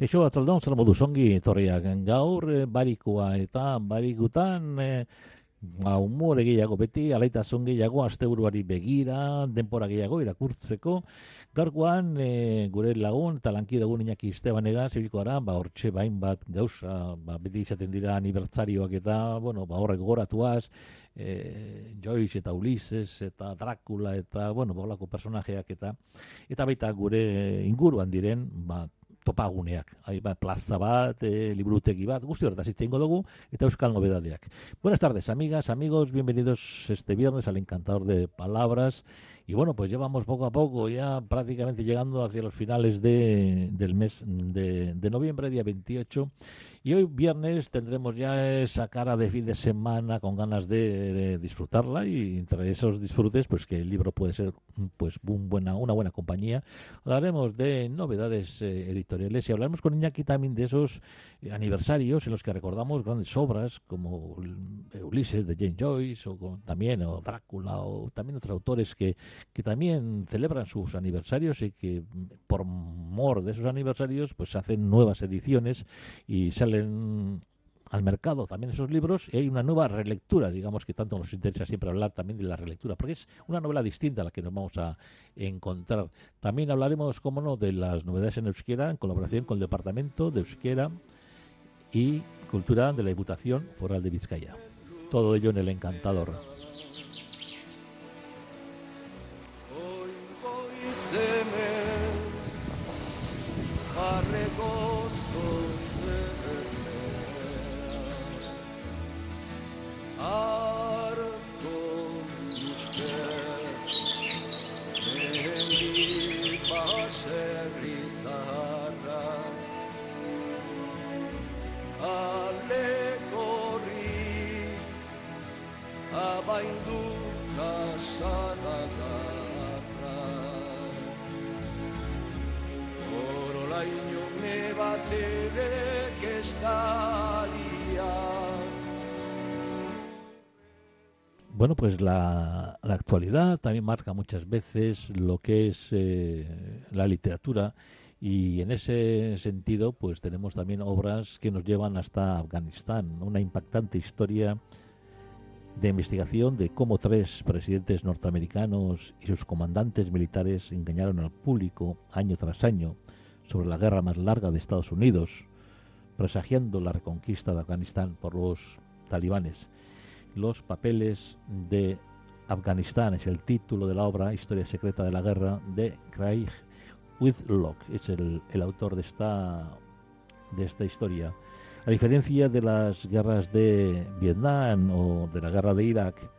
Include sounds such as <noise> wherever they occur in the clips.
Keixo atzaldon, zer modu zongi etorriak gaur, eh, barikua eta barikutan, eh, ba, humore gehiago beti, alaitasun gehiago, asteburuari begira, denpora gehiago irakurtzeko. Gaurkoan, eh, gure lagun eta lankide egun inaki Estebanega, zibilko ara, ba, hortxe bain bat gauza, ba, beti izaten dira anibertsarioak eta, bueno, ba, horrek goratuaz, eh, Joyce eta Ulises eta Dracula eta, bueno, bolako personajeak eta, eta baita gure inguruan diren, ba, topaguneak. Hai, ba, plaza bat, e, liburutegi bat, guzti horretaz hitz egingo dugu, eta euskal nobedadeak. Buenas tardes, amigas, amigos, bienvenidos este viernes al Encantador de Palabras. Y bueno, pues llevamos poco a poco, ya prácticamente llegando hacia los finales de, del mes de, de noviembre, día 28. Y hoy viernes tendremos ya esa cara de fin de semana con ganas de, de disfrutarla y entre esos disfrutes, pues que el libro puede ser pues un buena, una buena compañía. Hablaremos de novedades eh, editoriales y hablaremos con Iñaki también de esos eh, aniversarios en los que recordamos grandes obras como Ulises de Jane Joyce o con, también o Drácula o también otros autores que, que también celebran sus aniversarios y que por mor de esos aniversarios pues hacen nuevas ediciones y salen al mercado también esos libros y hay una nueva relectura, digamos que tanto nos interesa siempre hablar también de la relectura, porque es una novela distinta a la que nos vamos a encontrar. También hablaremos, como no, de las novedades en euskera en colaboración con el Departamento de Euskera y Cultura de la Diputación Foral de Vizcaya. Todo ello en el encantador. Bueno, pues la, actualidad también marca muchas veces lo que es eh, la literatura y en ese sentido pues tenemos también obras que nos llevan hasta Afganistán, una impactante historia de investigación de cómo tres presidentes norteamericanos y sus comandantes militares engañaron al público año tras año sobre la guerra más larga de Estados Unidos, presagiando la reconquista de Afganistán por los talibanes los papeles de Afganistán. Es el título de la obra Historia secreta de la guerra de Craig Whitlock. Es el, el, autor de esta de esta historia. A diferencia de las guerras de Vietnam o de la guerra de Irak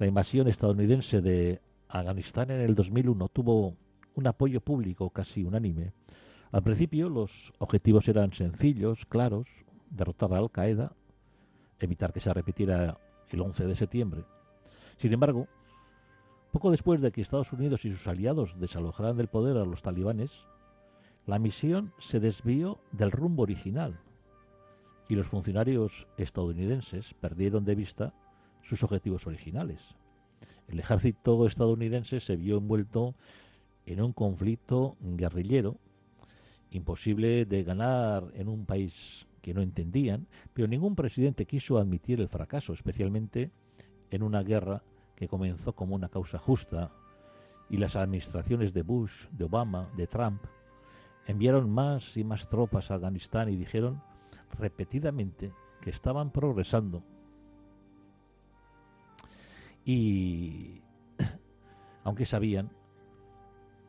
la invasión estadounidense de Afganistán en el 2001 tuvo un apoyo público casi unánime. Al principio los objetivos eran sencillos claros derrotar a Al Qaeda evitar que se repitiera el 11 de septiembre. Sin embargo, poco después de que Estados Unidos y sus aliados desalojaran del poder a los talibanes, la misión se desvió del rumbo original y los funcionarios estadounidenses perdieron de vista sus objetivos originales. El ejército estadounidense se vio envuelto en un conflicto guerrillero imposible de ganar en un país que no entendían, pero ningún presidente quiso admitir el fracaso, especialmente en una guerra que comenzó como una causa justa y las administraciones de Bush, de Obama, de Trump enviaron más y más tropas a Afganistán y dijeron repetidamente que estaban progresando. Y <coughs> aunque sabían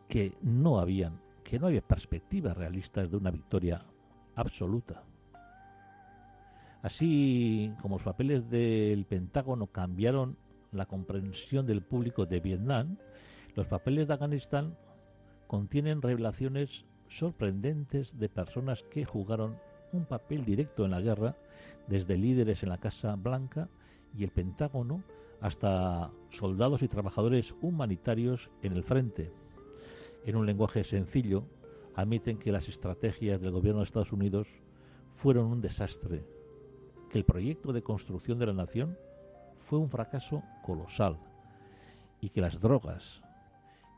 que no habían que no había perspectivas realistas de una victoria absoluta. Así como los papeles del Pentágono cambiaron la comprensión del público de Vietnam, los papeles de Afganistán contienen revelaciones sorprendentes de personas que jugaron un papel directo en la guerra, desde líderes en la Casa Blanca y el Pentágono hasta soldados y trabajadores humanitarios en el frente. En un lenguaje sencillo, admiten que las estrategias del gobierno de Estados Unidos fueron un desastre, que el proyecto de construcción de la nación fue un fracaso colosal y que las drogas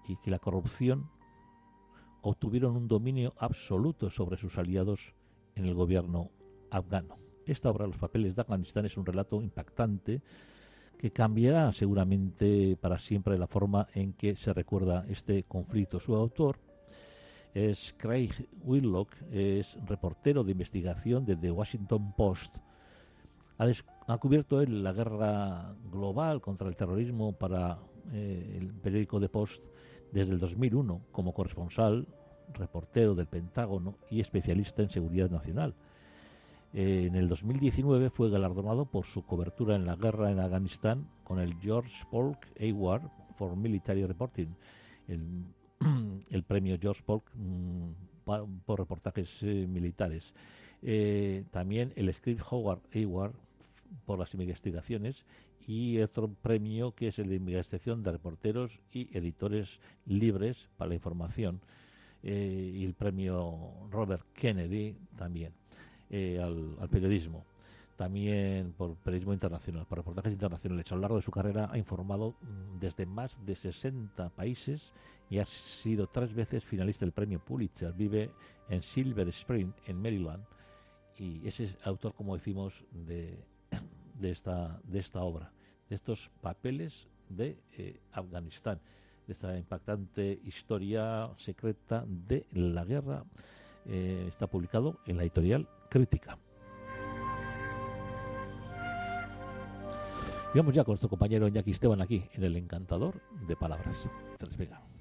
y que la corrupción obtuvieron un dominio absoluto sobre sus aliados en el gobierno afgano. Esta obra, Los papeles de Afganistán, es un relato impactante que cambiará seguramente para siempre la forma en que se recuerda este conflicto. Su autor es Craig Whitlock, es reportero de investigación de The Washington Post. Ha, cubierto él la guerra global contra el terrorismo para eh, el periódico The Post desde el 2001 como corresponsal, reportero del Pentágono y especialista en seguridad nacional. Eh, en el 2019 fue galardonado por su cobertura en la guerra en Afganistán con el George Polk Award for Military Reporting, el, <clears throat> premio George Polk mm, por reportajes eh, militares. Eh, también el Script Howard Award por las investigaciones y otro premio que es el de investigación de reporteros y editores libres para la información eh, y el premio Robert Kennedy también eh, al, periodismo también por periodismo internacional, por reportajes internacionales. A lo largo de su carrera ha informado mm, desde más de 60 países y ha sido tres veces finalista del premio Pulitzer. Vive en Silver Spring, en Maryland, y ese es autor, como decimos, de de esta, de esta obra, de estos papeles de eh, Afganistán, de esta impactante historia secreta de la guerra. Eh, está publicado en la editorial Crítica. Y vamos ya con nuestro compañero Iñaki Esteban aquí en el encantador de palabras. Les venga.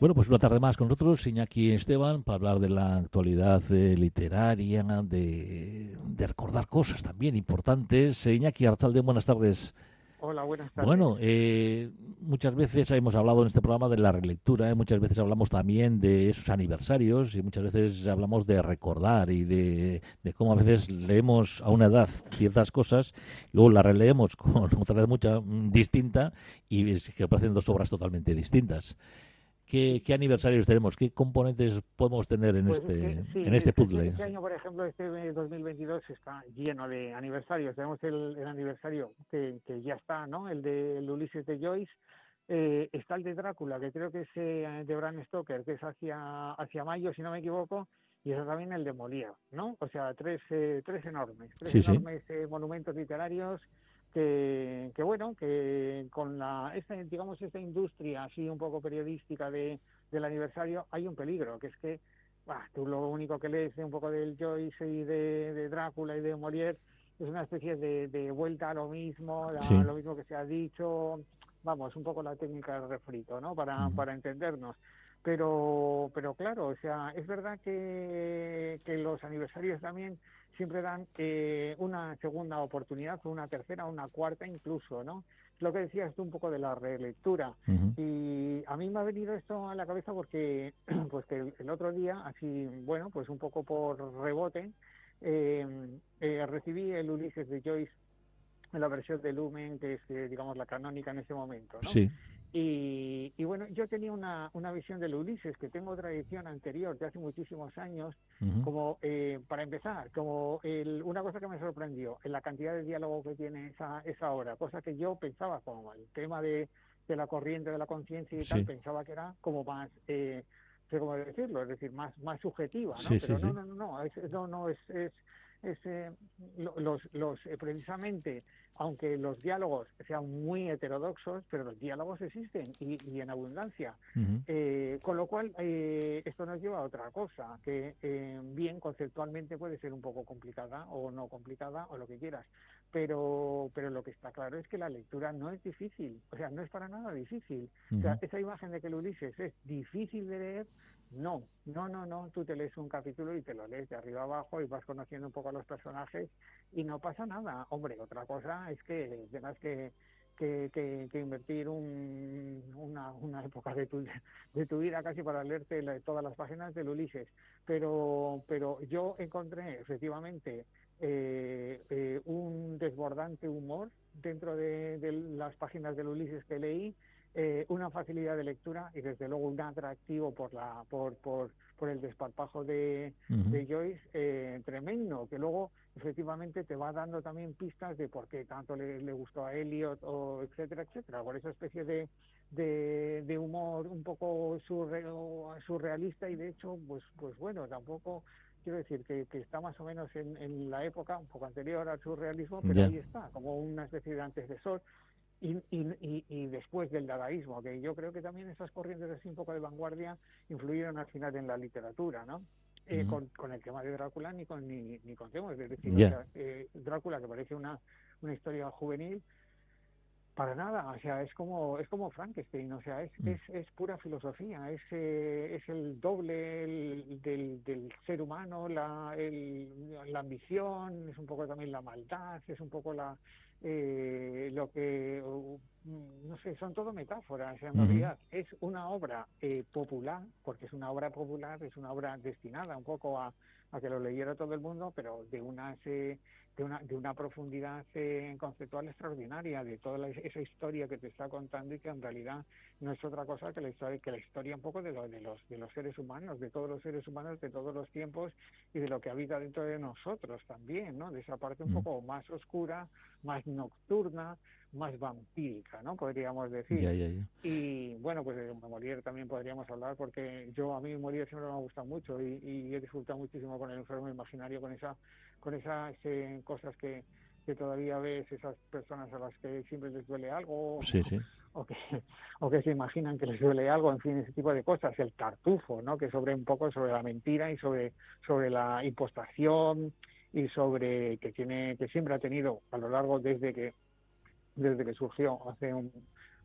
Bueno, pues una tarde más con nosotros, Iñaki Esteban, para hablar de la actualidad eh, literaria, de, recordar cosas también importantes. Eh, Iñaki Archalde, buenas tardes. Hola, buenas tardes. Bueno, eh, muchas veces hemos hablado en este programa de la relectura, muchas veces hablamos también de esos aniversarios y muchas veces hablamos de recordar y de, cómo a veces leemos a una edad ciertas cosas, luego las releemos con <laughs> otra edad mucha mm, distinta y que parecen dos obras totalmente distintas. ¿Qué, aniversarios tenemos? ¿Qué componentes podemos tener en, pues este, en este puzzle? Este año, por ejemplo, este 2022 está lleno de aniversarios. Tenemos el, aniversario que, ya está, ¿no? El de Ulises de Joyce. Eh, está el de Drácula, que creo que es eh, de Bram Stoker, que es hacia, hacia mayo, si no me equivoco, y está también el de Molière, ¿no? O sea, tres, eh, tres enormes, tres enormes monumentos literarios que, que, bueno, que con la, esta, digamos, esta industria así un poco periodística de, del aniversario hay un peligro, que es que tú lo único que lees de un poco del Joyce y de, Drácula y de Molière es una especie de, de vuelta a lo mismo, lo mismo que se ha dicho, vamos, un poco la técnica del refrito, ¿no? Para, para entendernos. Pero, pero claro, o sea, es verdad que, que los aniversarios también siempre dan eh, una segunda oportunidad, una tercera, una cuarta incluso, ¿no? Lo que decías tú un poco de la relectura. Y a mí me ha venido esto a la cabeza porque, <clears throat> pues que el, otro día, así, bueno, pues un poco por rebote, eh, eh, recibí el Ulises de Joyce en la versión de Lumen, que es, digamos, la canónica en ese momento, ¿no? Sí. Y, bueno, yo tenía una, una visión del Ulises, que tengo tradición anterior de hace muchísimos años, como, eh, para empezar, como el, una cosa que me sorprendió, en la cantidad de diálogo que tiene esa, esa obra, cosa que yo pensaba como el tema de, de la corriente de la conciencia y tal, pensaba que era como más... Eh, sé cómo decirlo, es decir, más más subjetiva, ¿no? Pero no, no, no, no, es, no, no, es, es, eh, los, los precisamente aunque los diálogos sean muy heterodoxos, pero los diálogos existen y, en abundancia. Eh, con lo cual, eh, esto nos lleva a otra cosa, que eh, bien conceptualmente puede ser un poco complicada o no complicada o lo que quieras, pero, pero lo que está claro es que la lectura no es difícil, o sea, no es para nada difícil. O sea, esa imagen de que el Ulises es difícil de leer, no, no, no, no, tú te lees un capítulo y te lo lees de arriba abajo y vas conociendo un poco a los personajes y no pasa nada. Hombre, otra cosa es que tengas que que, que, invertir un, una, una, época de tu, de tu vida casi para leerte todas las páginas del Ulises. Pero, pero yo encontré efectivamente eh, eh, un desbordante humor dentro de, de, las páginas del Ulises que leí eh, una facilidad de lectura y desde luego un atractivo por la por por, por el desparpajo de, de Joyce eh, tremendo que luego efectivamente te va dando también pistas de por qué tanto le, le gustó a Elliot o etcétera etcétera por esa especie de de, de humor un poco surrealista y de hecho pues pues bueno tampoco quiero decir que, que está más o menos en, en, la época un poco anterior al surrealismo pero ahí está como una especie de antecesor y, y, y, después del dadaísmo, que yo creo que también esas corrientes así un poco de vanguardia influyeron al final en la literatura, ¿no? Eh, con, con, el tema de Drácula ni con ni, ni con es decir, eh, Drácula que parece una, una historia juvenil, para nada, o sea, es como es como Frankenstein, o sea, es, mm. es, es, pura filosofía, es, eh, es el doble del, del, ser humano, la, el, la ambición, es un poco también la maldad, es un poco la, eh, lo que, mm, no sé, son todo metáforas. En realidad es una obra eh, popular, porque es una obra popular, es una obra destinada un poco a, a que lo leyera todo el mundo, pero de una de una, de una profundidad eh, conceptual extraordinaria, de toda esa historia que te está contando y que en realidad no es otra cosa que la historia, que la historia un poco de, de, los, de los seres humanos, de todos los seres humanos, de todos los tiempos y de lo que habita dentro de nosotros también, ¿no? De esa parte un mm. poco más oscura, más nocturna, más vampírica, ¿no? Podríamos decir. Y bueno, pues de Molière también podríamos hablar porque yo a mí Molière siempre me ha gustado mucho y, y he disfrutado muchísimo con el enfermo imaginario, con esa, con esas eh, cosas que, que todavía ves, esas personas a las que siempre les duele algo. O, que, o que se imaginan que les duele algo, en fin, ese tipo de cosas, el tartufo, ¿no? Que sobre un poco sobre la mentira y sobre, sobre la impostación y sobre que tiene, que siempre ha tenido a lo largo desde que desde que surgió hace un,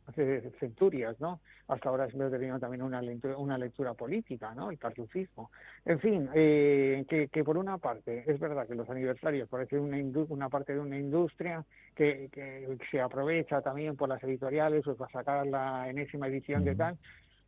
hace centurias, ¿no? Hasta ahora siempre tenido también una lectura, una lectura política, ¿no? El cartufismo. En fin, eh, que, que, por una parte es verdad que los aniversarios parece una, una parte de una industria que, que se aprovecha también por las editoriales o para sacar la enésima edición de tal,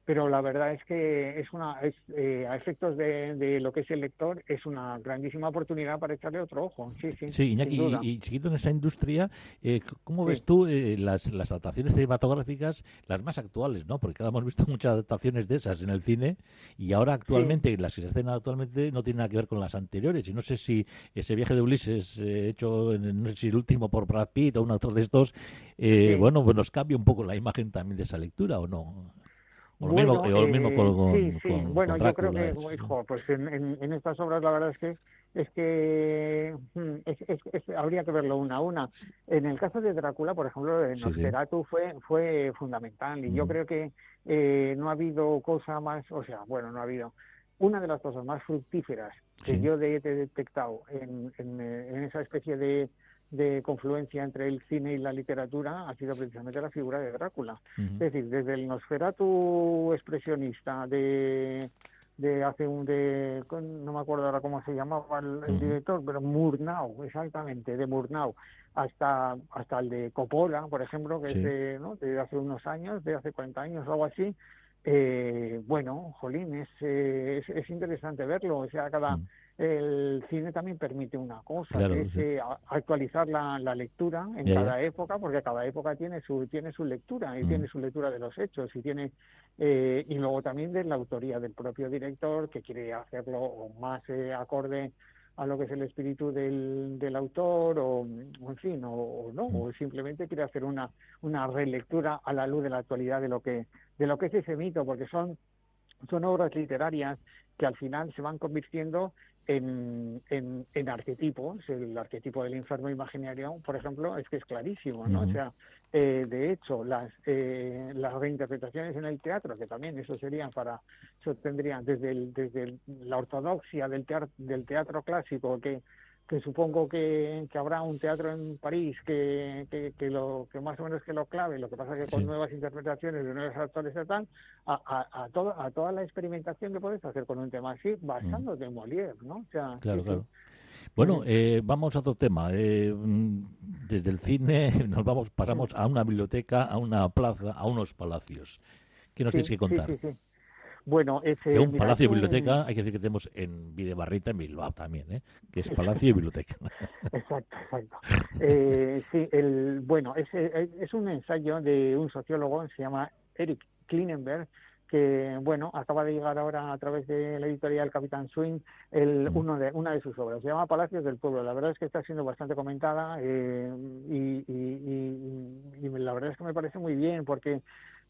pero la verdad es que es una es, eh, a efectos de, de, lo que es el lector es una grandísima oportunidad para echarle otro ojo. Sí sí sí Iñaki, y, y, siguiendo en esa industria eh, cómo ves tú eh, las, las adaptaciones cinematográficas las más actuales no porque ahora hemos visto muchas adaptaciones de esas en el cine y ahora actualmente las que se hacen actualmente no tienen nada que ver con las anteriores. Y no sé si ese viaje de Ulises eh, hecho en, no sé si el último por Brad Pitt o un autor de estos eh, bueno pues nos cambia un poco la imagen también de esa lectura o no bueno, sí, sí. bueno, yo creo que, hijo, pues en, en, estas obras la verdad es que es que mm, es, es, habría que verlo una a una. En el caso de Drácula, por ejemplo, en Nosferatu fue fue fundamental y yo creo que eh, no ha habido cosa más, o sea, bueno, no ha habido. Una de las cosas más fructíferas que yo he detectado en, en, en esa especie de de confluencia entre el cine y la literatura ha sido precisamente la figura de Drácula. Es decir, desde el Nosferatu expresionista de, de hace un de no me acuerdo ahora cómo se llamaba el, director, pero Murnau, exactamente, de Murnau, hasta hasta el de Coppola, por ejemplo, que es de, ¿no? de hace unos años, de hace 40 años o algo así. Eh, bueno, jolín, es, es, es, interesante verlo, o sea, cada el cine también permite una cosa, que es eh, actualizar la, la, lectura en cada época, porque cada época tiene su tiene su lectura y tiene mm. su lectura de los hechos y tiene eh, y luego también de la autoría del propio director que quiere hacerlo más eh, acorde a lo que es el espíritu del, del autor o, en fin o, no mm. o simplemente quiere hacer una una relectura a la luz de la actualidad de lo que de lo que es ese mito porque son son obras literarias que al final se van convirtiendo en, en, en, arquetipos, el arquetipo del enfermo imaginario, por ejemplo, es que es clarísimo, ¿no? O sea, eh, de hecho, las, eh, las reinterpretaciones en el teatro, que también eso serían para, eso tendrían desde, el, desde la ortodoxia del teatro, del teatro clásico, que que supongo que, que, habrá un teatro en París que, que, lo que más o menos que lo clave, lo que pasa que con nuevas interpretaciones de nuevos actores y tal, a, a, a, a toda la experimentación que puedes hacer con un tema así, basándote en Molière, ¿no? O sea, claro, claro. Bueno, eh, vamos a otro tema. Eh, mm, desde el cine <laughs> nos vamos, pasamos a una biblioteca, a una plaza, a unos palacios. ¿Qué nos tienes que contar? Bueno, ese, un palacio y biblioteca, hay que decir que tenemos en Videbarrita, en Bilbao también, ¿eh? que es palacio y biblioteca. <laughs> exacto, exacto. Eh, sí, el, bueno, es, es un ensayo de un sociólogo, se llama Eric Klinenberg, que bueno acaba de llegar ahora a través de la editorial Capitán Swing el, mm. uno de, una de sus obras. Se llama Palacios del Pueblo. La verdad es que está siendo bastante comentada eh, y, y, la verdad es que me parece muy bien porque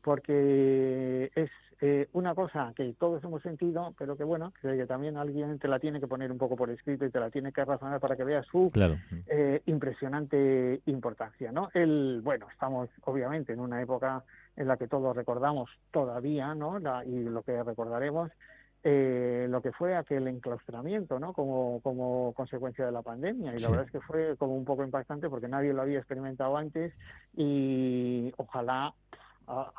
porque es eh, una cosa que todos hemos sentido, pero que bueno, que, también alguien te la tiene que poner un poco por escrito y te la tiene que razonar para que veas su eh, impresionante importancia, ¿no? El, bueno, estamos obviamente en una época en la que todos recordamos todavía, ¿no? y lo que recordaremos, eh, lo que fue aquel enclaustramiento, ¿no? Como, como consecuencia de la pandemia. Y la verdad es que fue como un poco impactante porque nadie lo había experimentado antes y ojalá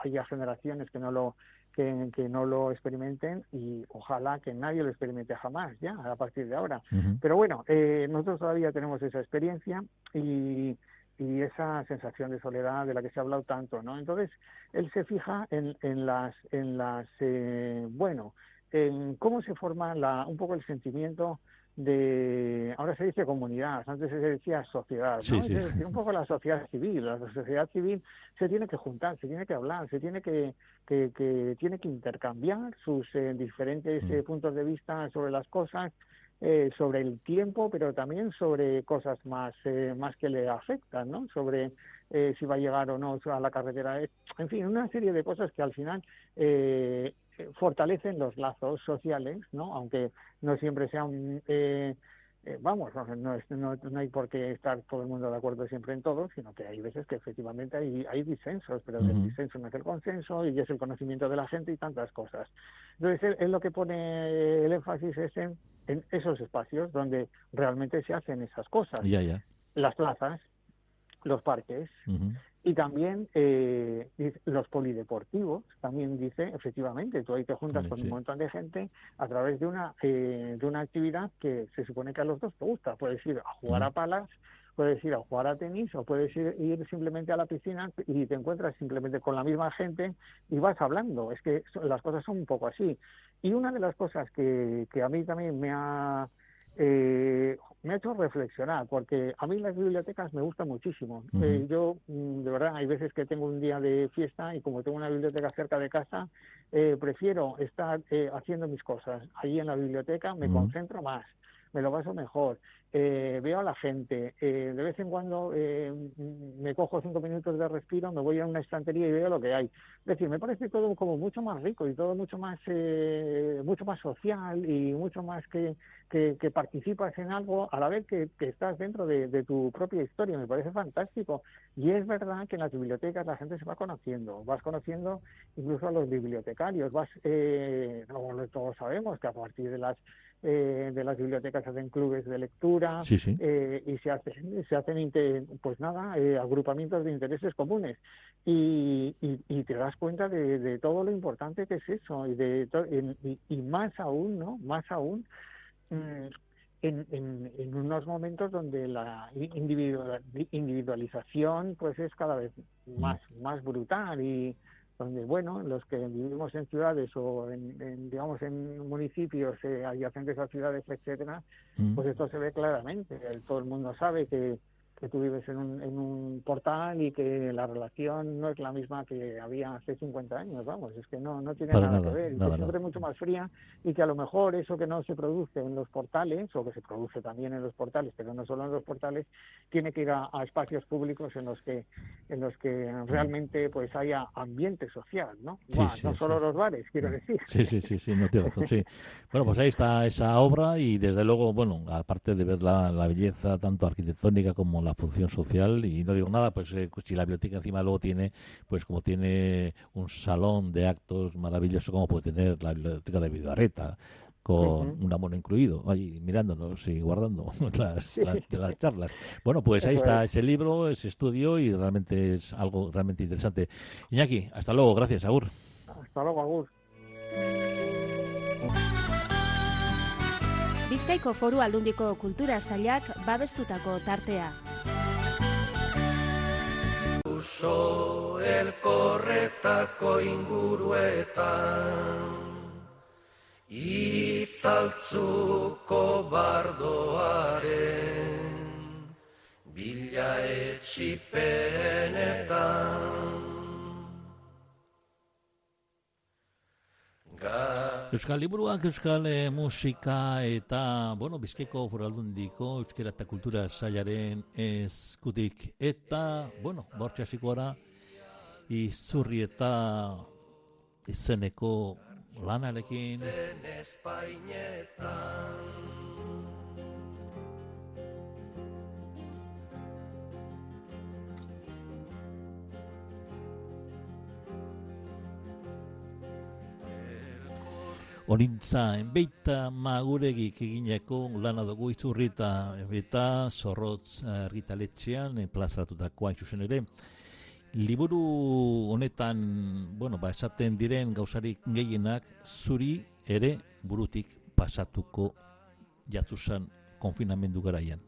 haya generaciones que no lo que, que, no lo experimenten y ojalá que nadie lo experimente jamás ya a partir de ahora. Pero bueno, eh, nosotros todavía tenemos esa experiencia y y esa sensación de soledad de la que se ha hablado tanto, ¿no? Entonces, él se fija en, en las, en las eh, bueno, en cómo se forma la, un poco el sentimiento de, ahora se dice comunidad, antes se decía sociedad, ¿no? Sí, un poco la sociedad civil, la sociedad civil se tiene que juntar, se tiene que hablar, se tiene que, que, que tiene que intercambiar sus eh, diferentes mm. eh, puntos de vista sobre las cosas, eh, sobre el tiempo, pero también sobre cosas más, eh, más que le afectan, ¿no? Sobre eh, si va a llegar o no a la carretera. En fin, una serie de cosas que al final fortalecen los lazos sociales, ¿no? Aunque no siempre sean eh, vamos, no, no, hay por qué estar todo el mundo de acuerdo siempre en todo, sino que hay veces que efectivamente hay, hay disensos, pero el disenso no es el consenso y es el conocimiento de la gente y tantas cosas. Entonces, él, lo que pone el énfasis es en, esos espacios donde realmente se hacen esas cosas. Las plazas, los parques, y también eh, los polideportivos, también dice, efectivamente, tú ahí te juntas con un montón de gente a través de una, eh, de una actividad que se supone que a los dos te gusta. Puedes ir a jugar a palas, puedes ir a jugar a tenis o puedes ir, ir, simplemente a la piscina y te encuentras simplemente con la misma gente y vas hablando. Es que las cosas son un poco así. Y una de las cosas que, que a mí también me ha eh, me ha hecho reflexionar, porque a mí las bibliotecas me gustan muchísimo. Eh, yo, mm, de verdad, hay veces que tengo un día de fiesta y como tengo una biblioteca cerca de casa, eh, prefiero estar eh, haciendo mis cosas. Allí en la biblioteca, me concentro más, me lo paso mejor eh, veo a la gente, eh, de vez en cuando eh, me cojo cinco minutos de respiro, me voy a una estantería y veo lo que hay. Es decir, me parece todo como mucho más rico y todo mucho más, mucho más social y mucho más que, que, participas en algo a la vez que, estás dentro de, tu propia historia. Me parece fantástico. Y es verdad que en las bibliotecas la gente se va conociendo, vas conociendo incluso a los bibliotecarios, vas, todos sabemos que a partir de las de las bibliotecas se hacen clubes de lectura eh, y se hacen, se hacen pues nada, eh, agrupamientos de intereses comunes. Y, y, te das cuenta de, todo lo importante que es eso y, de y, más aún, ¿no? Más aún. Mm, en, en, unos momentos donde la individualización pues es cada vez más, más brutal y, donde bueno los que vivimos en ciudades o en, digamos en municipios eh, adyacentes a ciudades etcétera mm. pues esto se ve claramente todo el mundo sabe que que tú vives en un, en un portal y que la relación no es la misma que había hace 50 años, vamos, es que no, no tiene nada, que ver, y que siempre es mucho más fría y que a lo mejor eso que no se produce en los portales, o que se produce también en los portales, pero no solo en los portales, tiene que ir a, espacios públicos en los que en los que realmente pues haya ambiente social, ¿no? no solo los bares, quiero decir. Sí, sí, sí, sí, no tiene razón, sí. Bueno, pues ahí está esa obra y desde luego, bueno, aparte de ver la, la belleza tanto arquitectónica como la función social y no digo nada, pues eh, si la biblioteca encima luego tiene, pues como tiene un salón de actos maravilloso como puede tener la biblioteca de Vidarreta, con un amor incluido, ahí mirándonos y guardando <laughs> las, las, las charlas. Bueno, pues ahí está es. ese libro, ese estudio y realmente es algo realmente interesante. Iñaki, hasta luego, gracias, Agur. Hasta luego, Agur. Bizkaiko foru aldundiko kultura sailak babestutako tartea. Uso elkorretako inguruetan Itzaltzuko bardoaren Bila etxipenetan Ga Euskal Liburuak, Euskal eh, Musika eta, bueno, Bizkaiko foraldundiko Euskera eta Kultura Sailaren eskutik. Eta, bueno, bortxe hasiko gara, izurri eta izeneko lanarekin. espainetan Orintza, enbeita maguregik egineko lana dugu izurri eta, eta zorrotz argitaletxean eh, plazaratutak hain zuzen ere. Liburu honetan, bueno, ba, esaten diren gauzarik gehienak zuri ere burutik pasatuko jatzuzan konfinamendu garaian.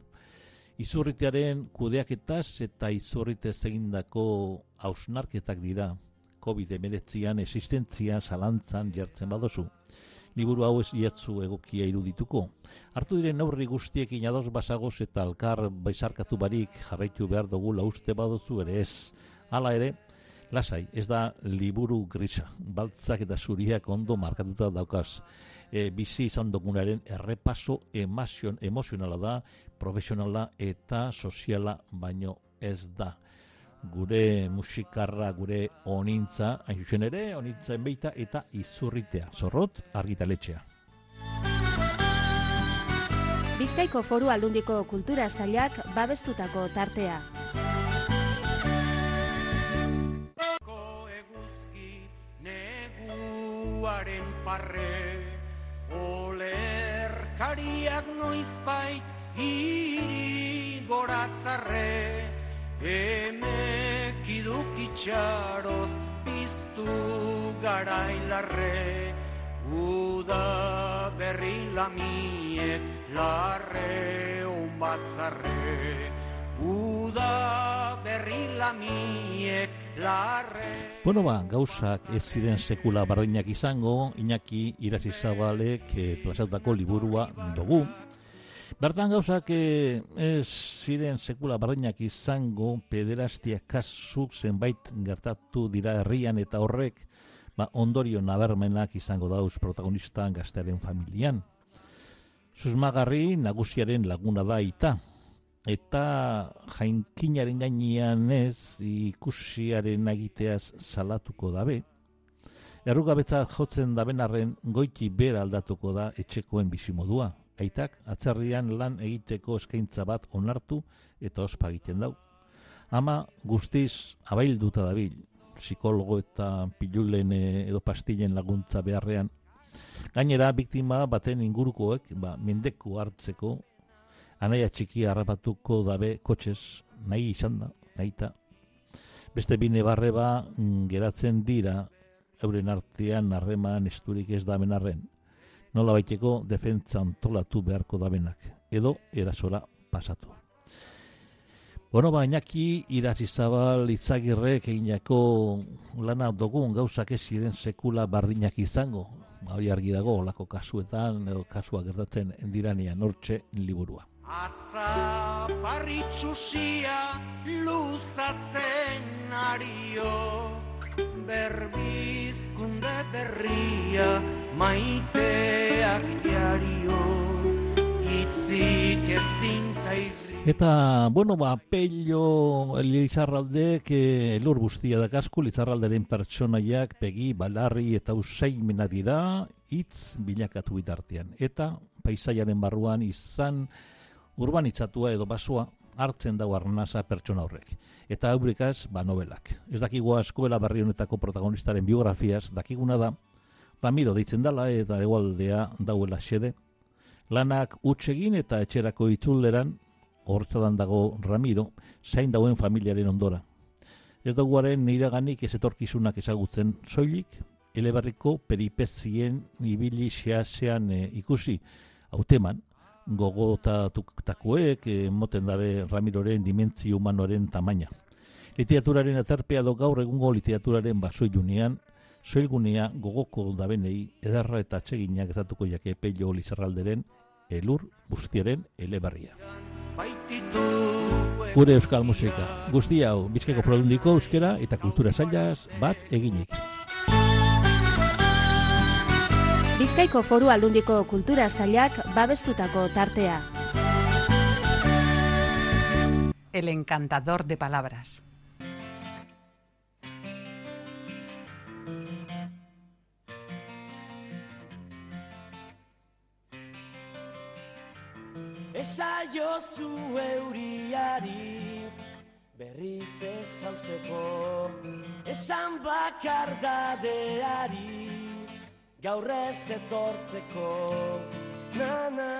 Izurritearen kudeaketaz eta izurritez egindako hausnarketak dira COVID-19an existentzia zalantzan jartzen badozu. Liburu hau ez iatzu egokia irudituko. Hartu diren neurri guztiekin ados basagoz eta alkar baizarkatu barik jarraitu behar dugu uste badozu ere ez. Hala ere, lasai, ez da liburu grisa. Baltzak eta zuriak ondo markatuta daukaz. E, bizi izan dugunaren errepaso emazion, emozionala da, profesionala eta soziala baino ez da gure musikarra, gure onintza, hain zuzen ere, onintza enbeita eta izurritea. Zorrot, argitaletxea. Bizkaiko foru aldundiko kultura sailak babestutako tartea. Eguzki neguaren parre Olerkariak noizbait hiri goratzarre Emek idukitxaroz piztu garailarre Uda berri lamiek larre batzarre Uda berri lamiek larre Bueno ba, gauzak ez ziren sekula bardinak izango, Iñaki Irasi Zabalek eh, plazatutako liburua dugu. Bertan gauzak eh, ez ziren sekula bardinak izango, pederastia kasuk zenbait gertatu dira herrian eta horrek ba, ondorio nabermenak izango dauz protagonista gaztearen familian. Susmagarri nagusiaren laguna da ita, eta jainkinaren gainean ez ikusiaren egiteaz salatuko dabe. Errugabetzat jotzen daben arren goiti bera aldatuko da etxekoen bizimodua. Aitak atzerrian lan egiteko eskaintza bat onartu eta ospa egiten dau. Ama guztiz abailduta dabil, psikologo eta pilulen eh, edo pastillen laguntza beharrean. Gainera, biktima baten ingurukoek ba, mendeku hartzeko anaia txiki harrapatuko dabe kotxez, nahi izan da, nahita. Beste bine barreba mm, geratzen dira euren artean harreman esturik ez daben arren. Nola baiteko defentza antolatu beharko dabenak, edo erasora pasatu. Bueno, ba, Iñaki irazizabal itzagirrek eginako lana dugun gauzak ez ziren sekula bardinak izango. Hori argi dago, olako kasuetan, edo kasua gertatzen endiranean hortxe liburua. Atza parritxusia luzatzen ario Berbizkunde berria maiteak diario Itzik ezin Eta, bueno, ba, pello Lizarraldek eh, elur guztia da kasku, Lizarralderen pertsonaiak pegi, balarri eta usaimena dira, hitz bilakatu bitartean. Eta, paisaiaren barruan izan urbanitzatua edo basoa hartzen dago arnasa pertsona horrek. Eta aurikaz, ba, novelak. Ez dakigu asko barri honetako protagonistaren biografiaz, dakiguna da, Ramiro deitzen dala eta egualdea dauela xede. Lanak utsegin eta etxerako itzuleran, hortzadan dago Ramiro, zain dauen familiaren ondora. Ez dagoaren niraganik ez etorkizunak ezagutzen soilik, elebarriko peripezien ibili xeasean e, ikusi, hauteman, gogotatakoek e, moten dabe Ramiroren dimentzi humanoaren tamaina. Literaturaren aterpea do gaur egungo literaturaren basoilunean, soilgunea gogoko dabenei edarra eta atseginak ezatuko jake pello lizarralderen elur guztiaren elebarria. Gure euskal musika, guzti hau, bizkaiko produndiko euskera eta kultura zailaz bat eginik. Bizkaiko foru aldundiko kultura zailak babestutako tartea. El encantador de palabras. Esaio zu euriari berriz ez jausteko Esan bakar dadeari gaur ez etortzeko Na na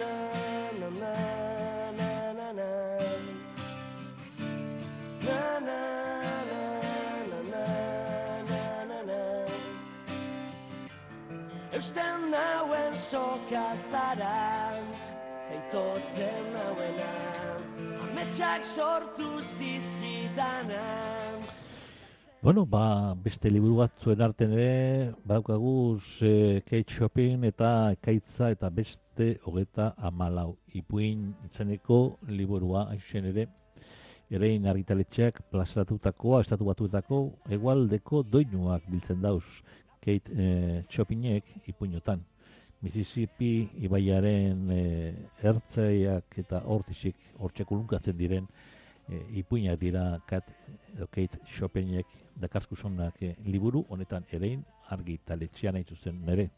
na na na na na na Na na na na na na na Eusten nauen soka zara Kaitotzen nauena Ametsak sortu zizkidana Bueno, ba, beste liburu batzuen artean ere, baukaguz e, Kate Shopping eta Ekaitza eta beste hogeta amalau. Ipuin itzeneko liburua aixen ere, erein argitaletxeak plazaratutakoa, estatu batuetako, egualdeko doinuak biltzen dauz Kate e, Shoppingek ipuinotan. Mississippi ibaiaren e, ertzaiak eta hortixik hortxe kulunkatzen diren e, ipuinak dira kat edo Kate Chopiniek dakarskusonak e, liburu honetan erein argitaletxean hain zuzen nere.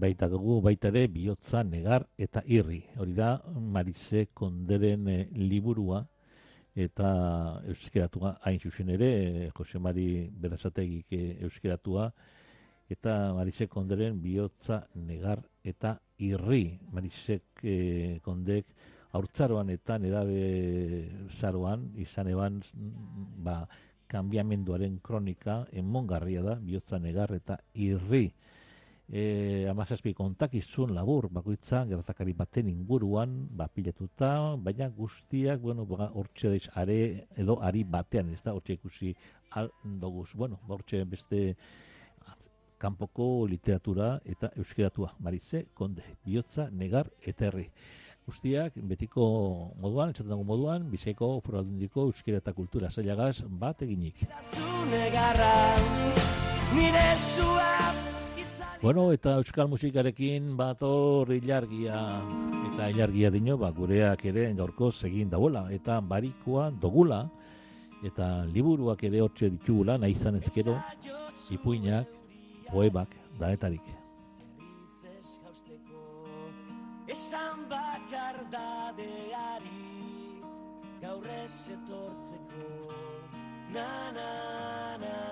Baita dugu baita ere bihotza negar eta irri. Hori da Marise Konderen e, liburua eta euskeratua hain zuzen ere e, Jose Mari Berasategik e, euskeratua eta Marise Konderen bihotza negar eta irri. Marisek e, Kondek haurtzaroan eta edabe zaroan izan eban mm, ba, kanbiamenduaren kronika emongarria da bihotza negar eta irri e, amazazpi kontakizun labur bakoitza gertakari baten inguruan ba, baina guztiak bueno, ba, hortxe daiz are edo ari batean, ez da, hortxe ikusi aldoguz, bueno, ba, hortxe beste kanpoko literatura eta euskeratua, Maritze Konde, bihotza, negar eta herri. Guztiak, betiko moduan, etxaten dago moduan, bizeko, foraldundiko, euskera eta kultura zailagaz bat eginik. Zune garra Nire Itzali Bueno, eta euskal musikarekin bator ilargia. Eta ilargia dino, ba, gureak ere gaurko egin dauela. Eta barikoa dogula eta liburuak ere hortxe ditugula, nahi izan ezkero, ipuinak, poemak, danetarik. Esan bakar dadeari gaur ez etortzeko na na na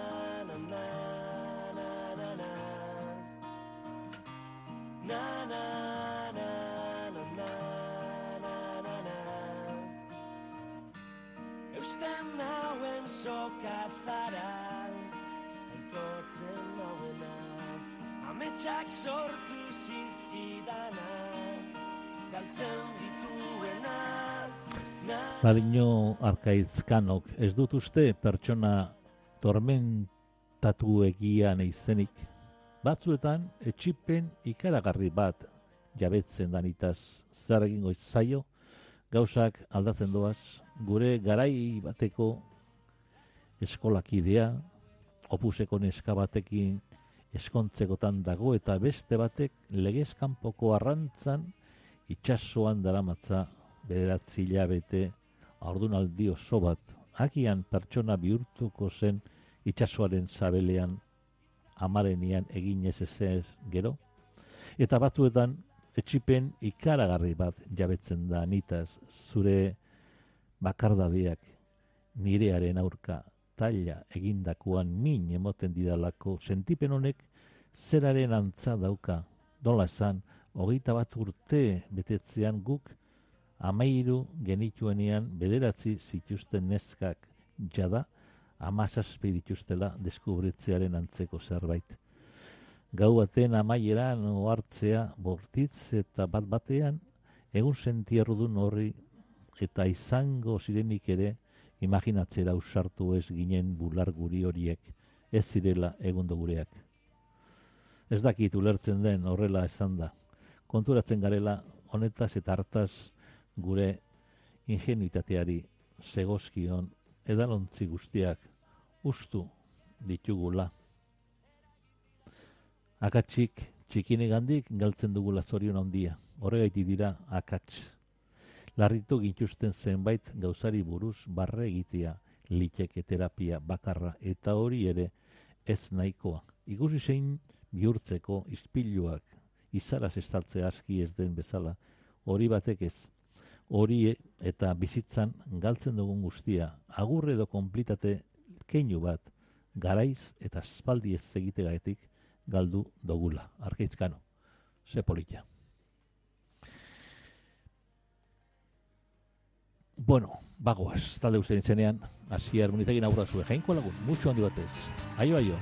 Na na na na na na na na. Eusten nauen soka zara Aitortzen nauena Ametsak sortu zizkidana Galtzen dituena Na Badino arkaizkanok, ez dut uste pertsona tormentatu egian izenik. Batzuetan, etxipen ikaragarri bat jabetzen danitaz zer egingo zaio, gauzak aldatzen doaz, gure garai bateko eskolakidea, opuseko neska batekin eskontzekotan dago eta beste batek legezkanpoko arrantzan itsasoan daramatza bederatzi hilabete haurdunaldi oso bat. Agian pertsona bihurtuko zen itsasoaren zabelean amarenian egin ez ez gero. Eta batzuetan etxipen ikaragarri bat jabetzen da nitaz zure bakardadeak nirearen aurka taila egindakoan min emoten didalako. Sentipen honek zeraren antza dauka? Dola esan hogeita bat urte betetzean guk amairu genituenean bederatzi zituzten neskak jada amazazpi dituztela deskubritzearen antzeko zerbait. Gau baten amaieran ohartzea bortitz eta bat batean egun sentierrudun horri eta izango zirenik ere imaginatzera usartu ez ginen bular guri horiek ez zirela egundo gureak. Ez dakit ulertzen den horrela esan da. Konturatzen garela honetaz eta hartaz gure ingenuitateari zegozkion edalontzi guztiak ustu ditugula. Akatsik txikinegandik galtzen dugula zorion handia. Horregaitik dira akats. Larritu gintuzten zenbait gauzari buruz barre egitea, liteke terapia bakarra eta hori ere ez nahikoa. Ikusi zein bihurtzeko ispiluak izaraz estaltze aski ez den bezala, hori batek ez. Hori eta bizitzan galtzen dugun guztia, agurre edo konplitate keinu bat, garaiz eta espaldi ez egitegaetik galdu dogula. Arkeitzkano, ze polita. Bueno, bagoaz, talde ustean itzenean, hasi harmonitegin aurra zuen, jainko lagun, mucho handi batez. Aio, aio.